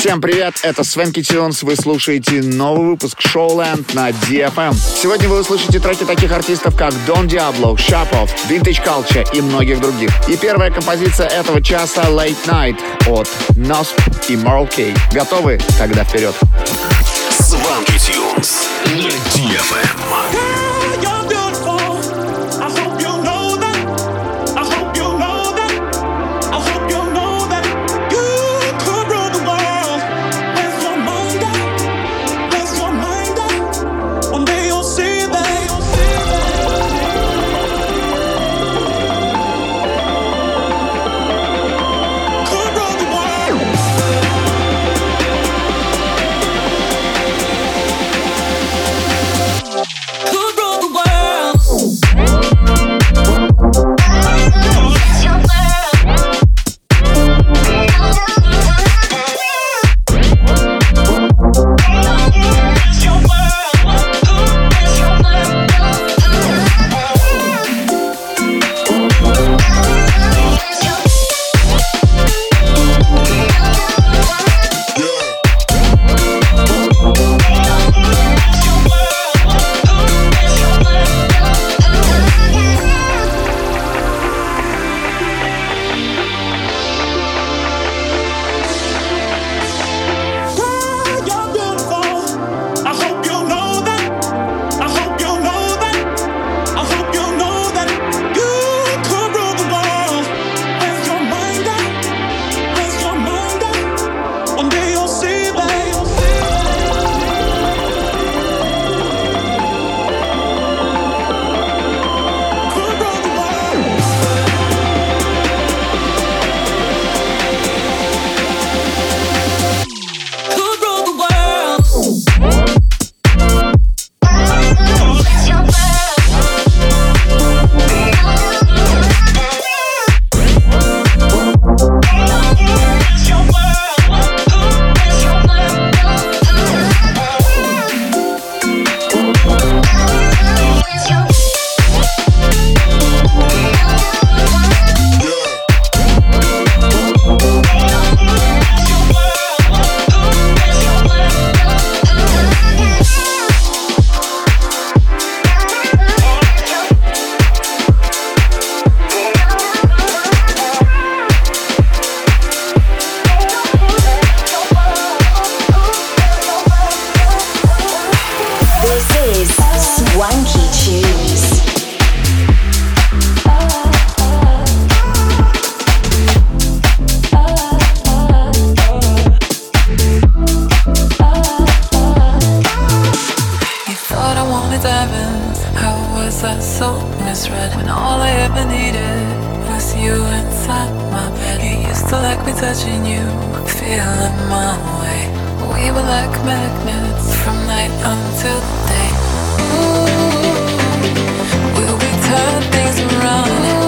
Всем привет, это Свенки Тюнс, вы слушаете новый выпуск Showland на DFM. Сегодня вы услышите треки таких артистов, как Don Diablo, Shapov, Vintage Culture и многих других. И первая композиция этого часа Late Night от Nosp и Moral K. Готовы? Тогда вперед. Сванки Тюнс на DFM. magnets from night until day. Ooh, will things around.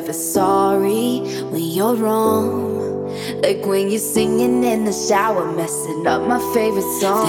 never sorry when you're wrong. Like when you're singing in the shower, messing up my favorite song.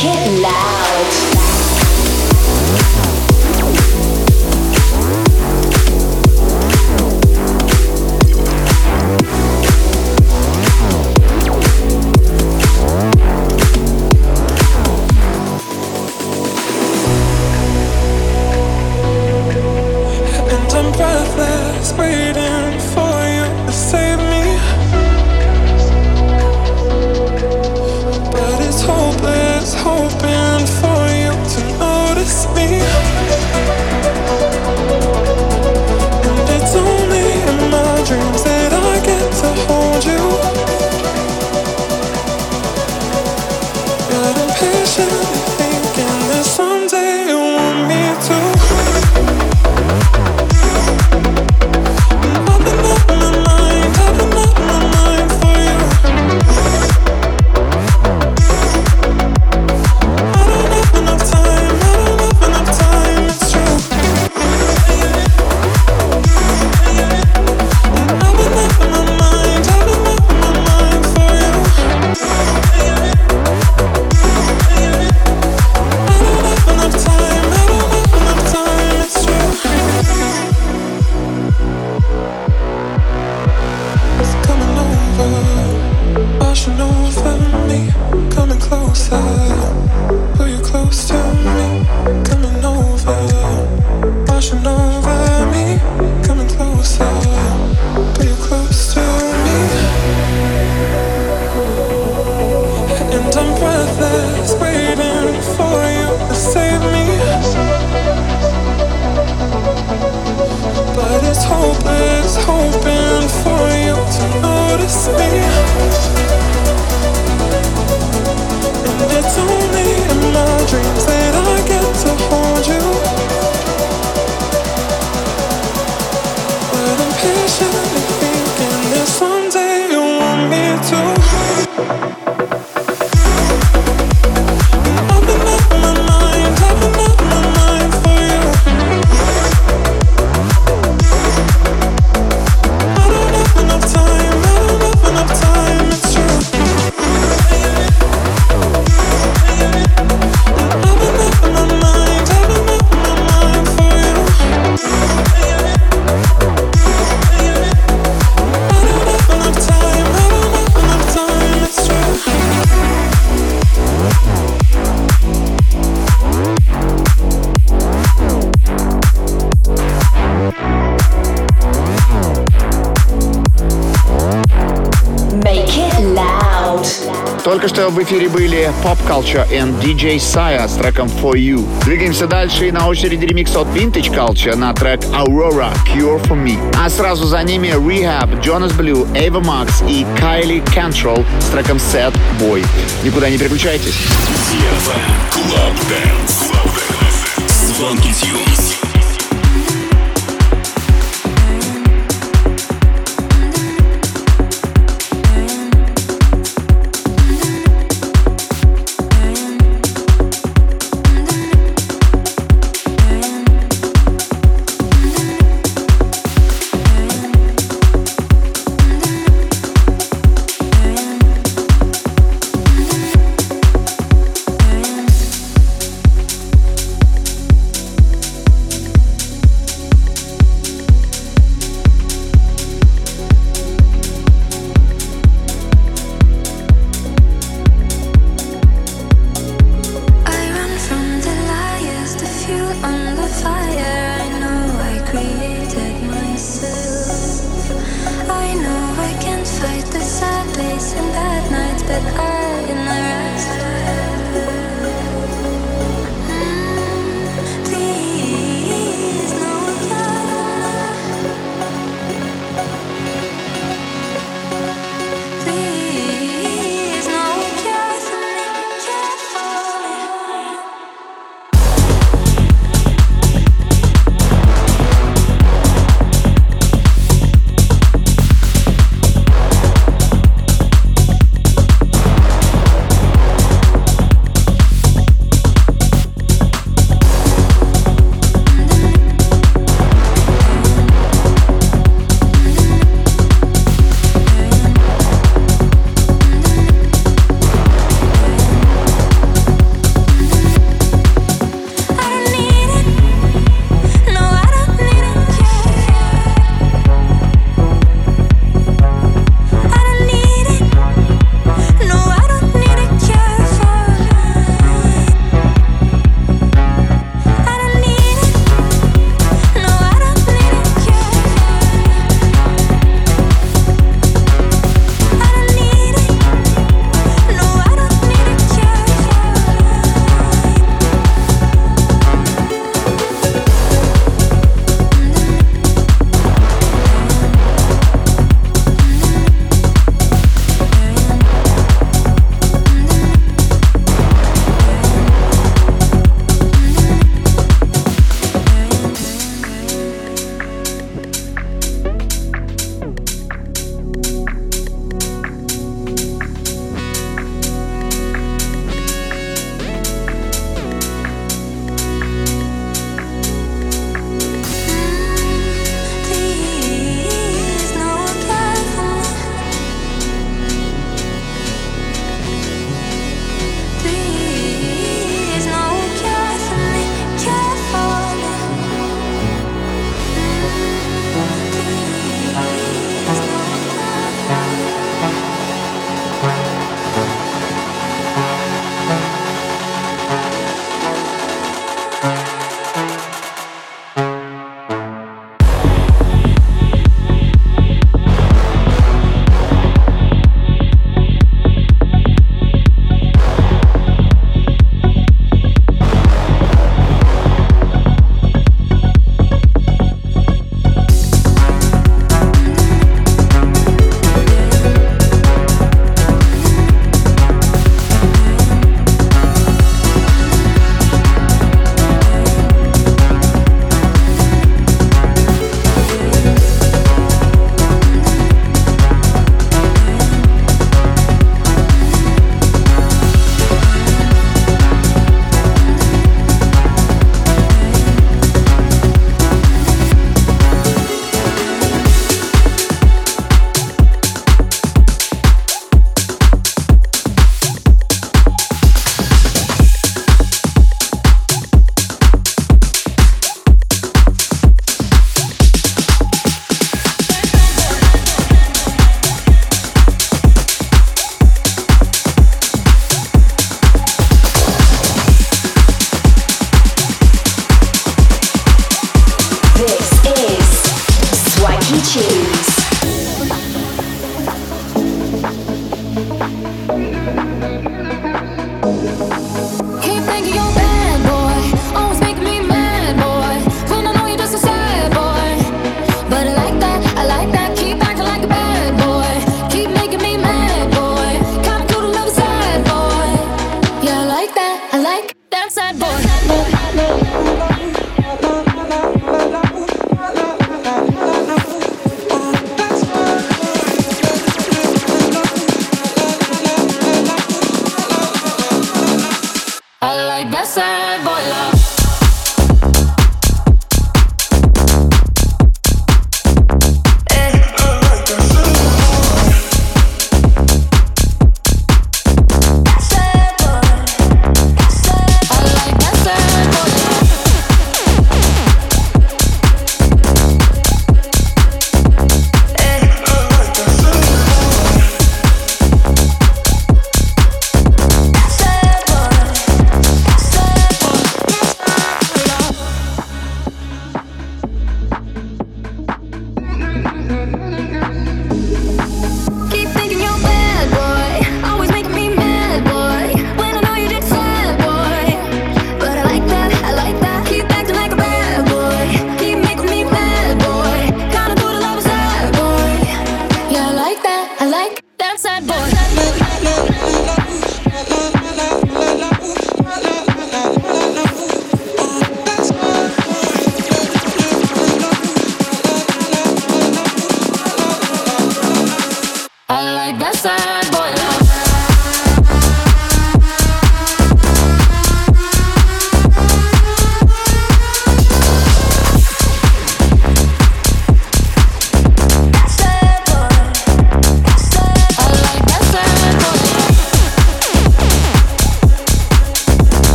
kitten эфире были Pop Culture and DJ Saya с треком For You. Двигаемся дальше и на очереди ремикс от Vintage Culture на трек Aurora Cure For Me. А сразу за ними Rehab, Jonas Blue, Ava Max и Kylie Cantrell с треком Sad Boy. Никуда не переключайтесь.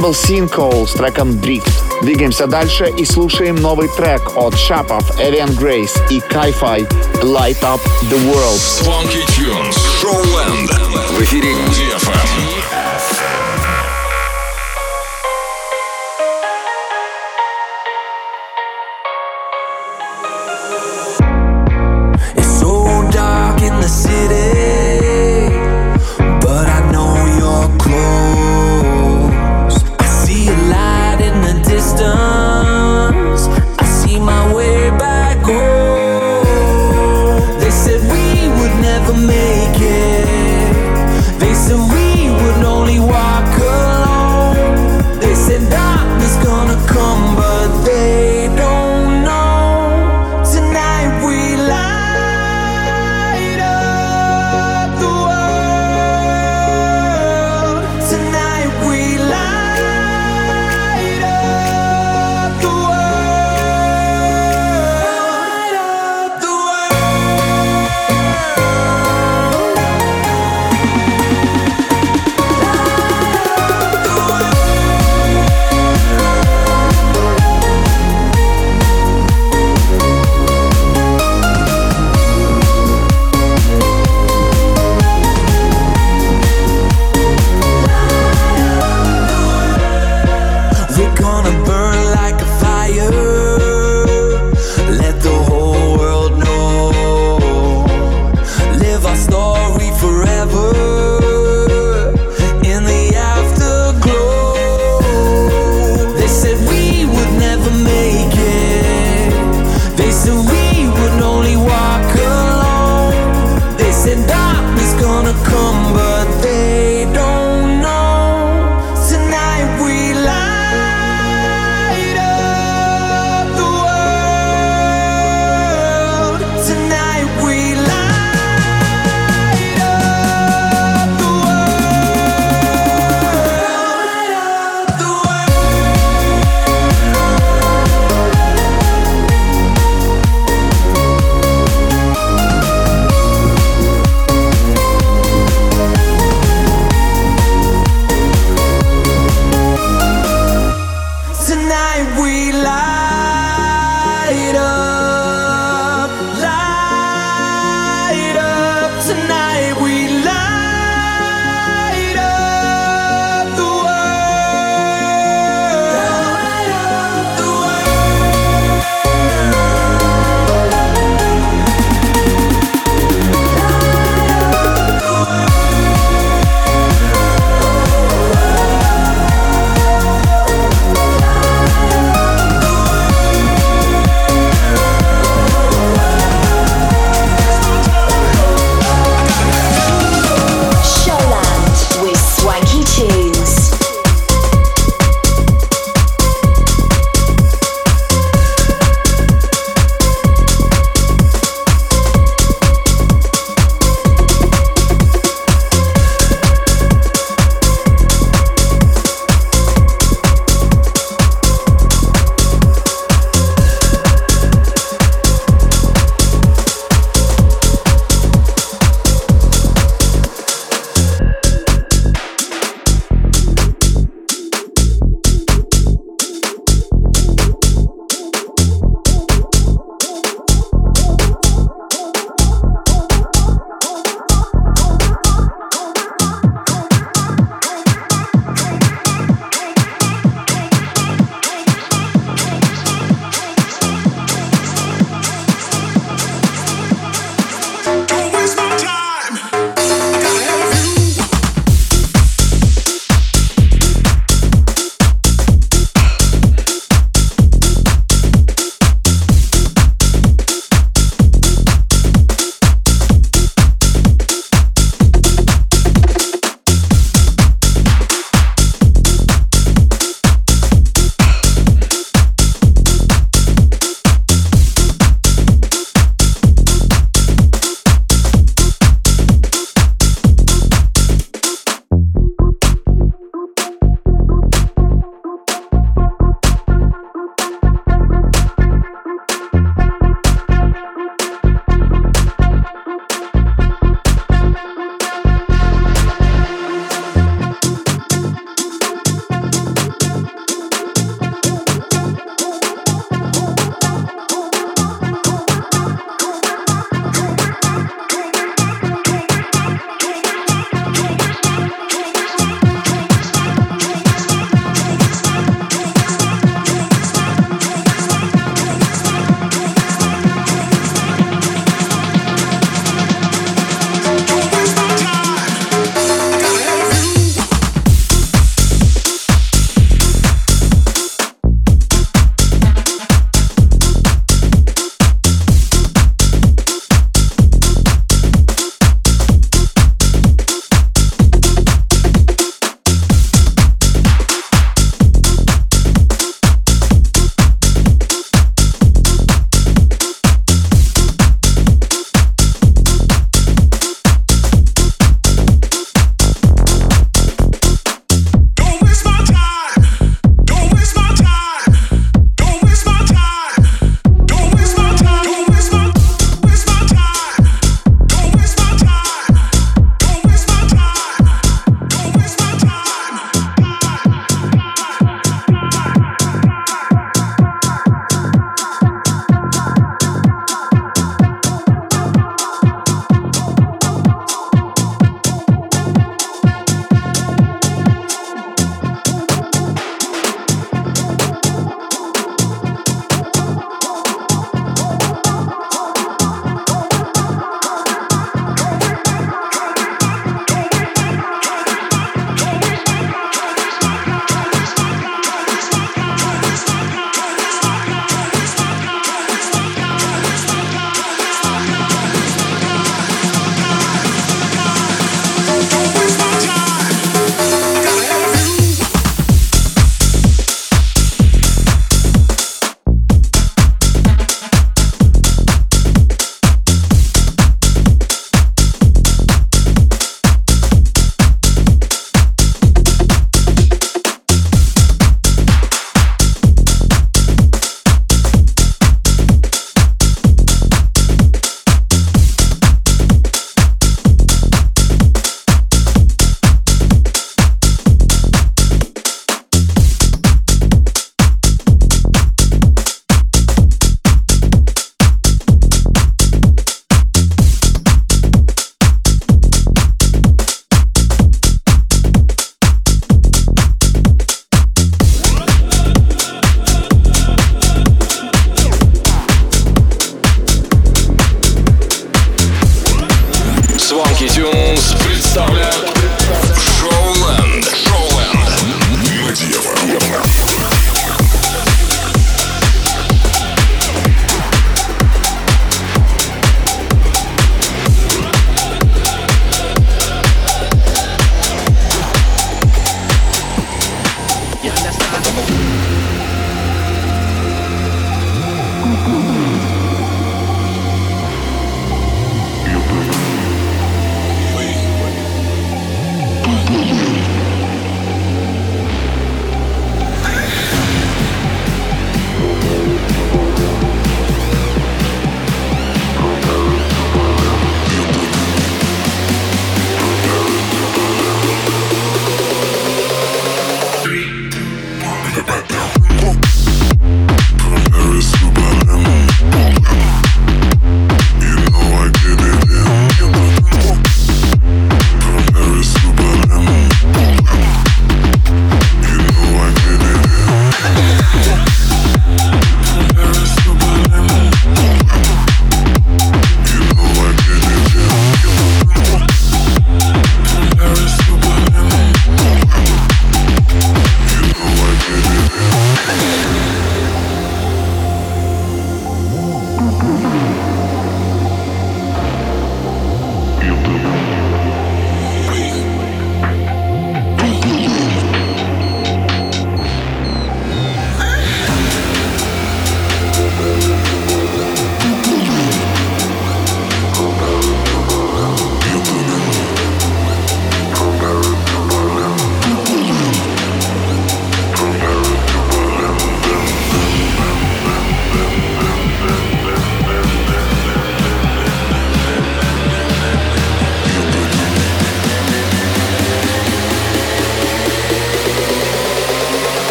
Это был Sinkhole с треком Drift. Двигаемся дальше и слушаем новый трек от Шапов, Эриан Грейс и Кайфай Light Up The World. Funky Tunes. Showland. В эфире DFM.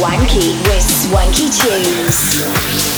Wanky with Swanky Tunes.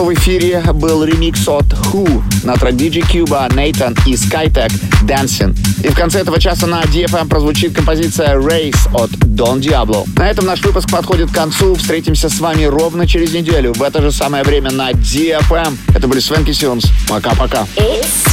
Что в эфире был ремикс от Who на трек DJ Cuba, Nathan и Skytech Dancing. И в конце этого часа на DFM прозвучит композиция Race от Don Diablo. На этом наш выпуск подходит к концу. Встретимся с вами ровно через неделю в это же самое время на DFM. Это были Свенки Сюнс. Пока-пока. It's.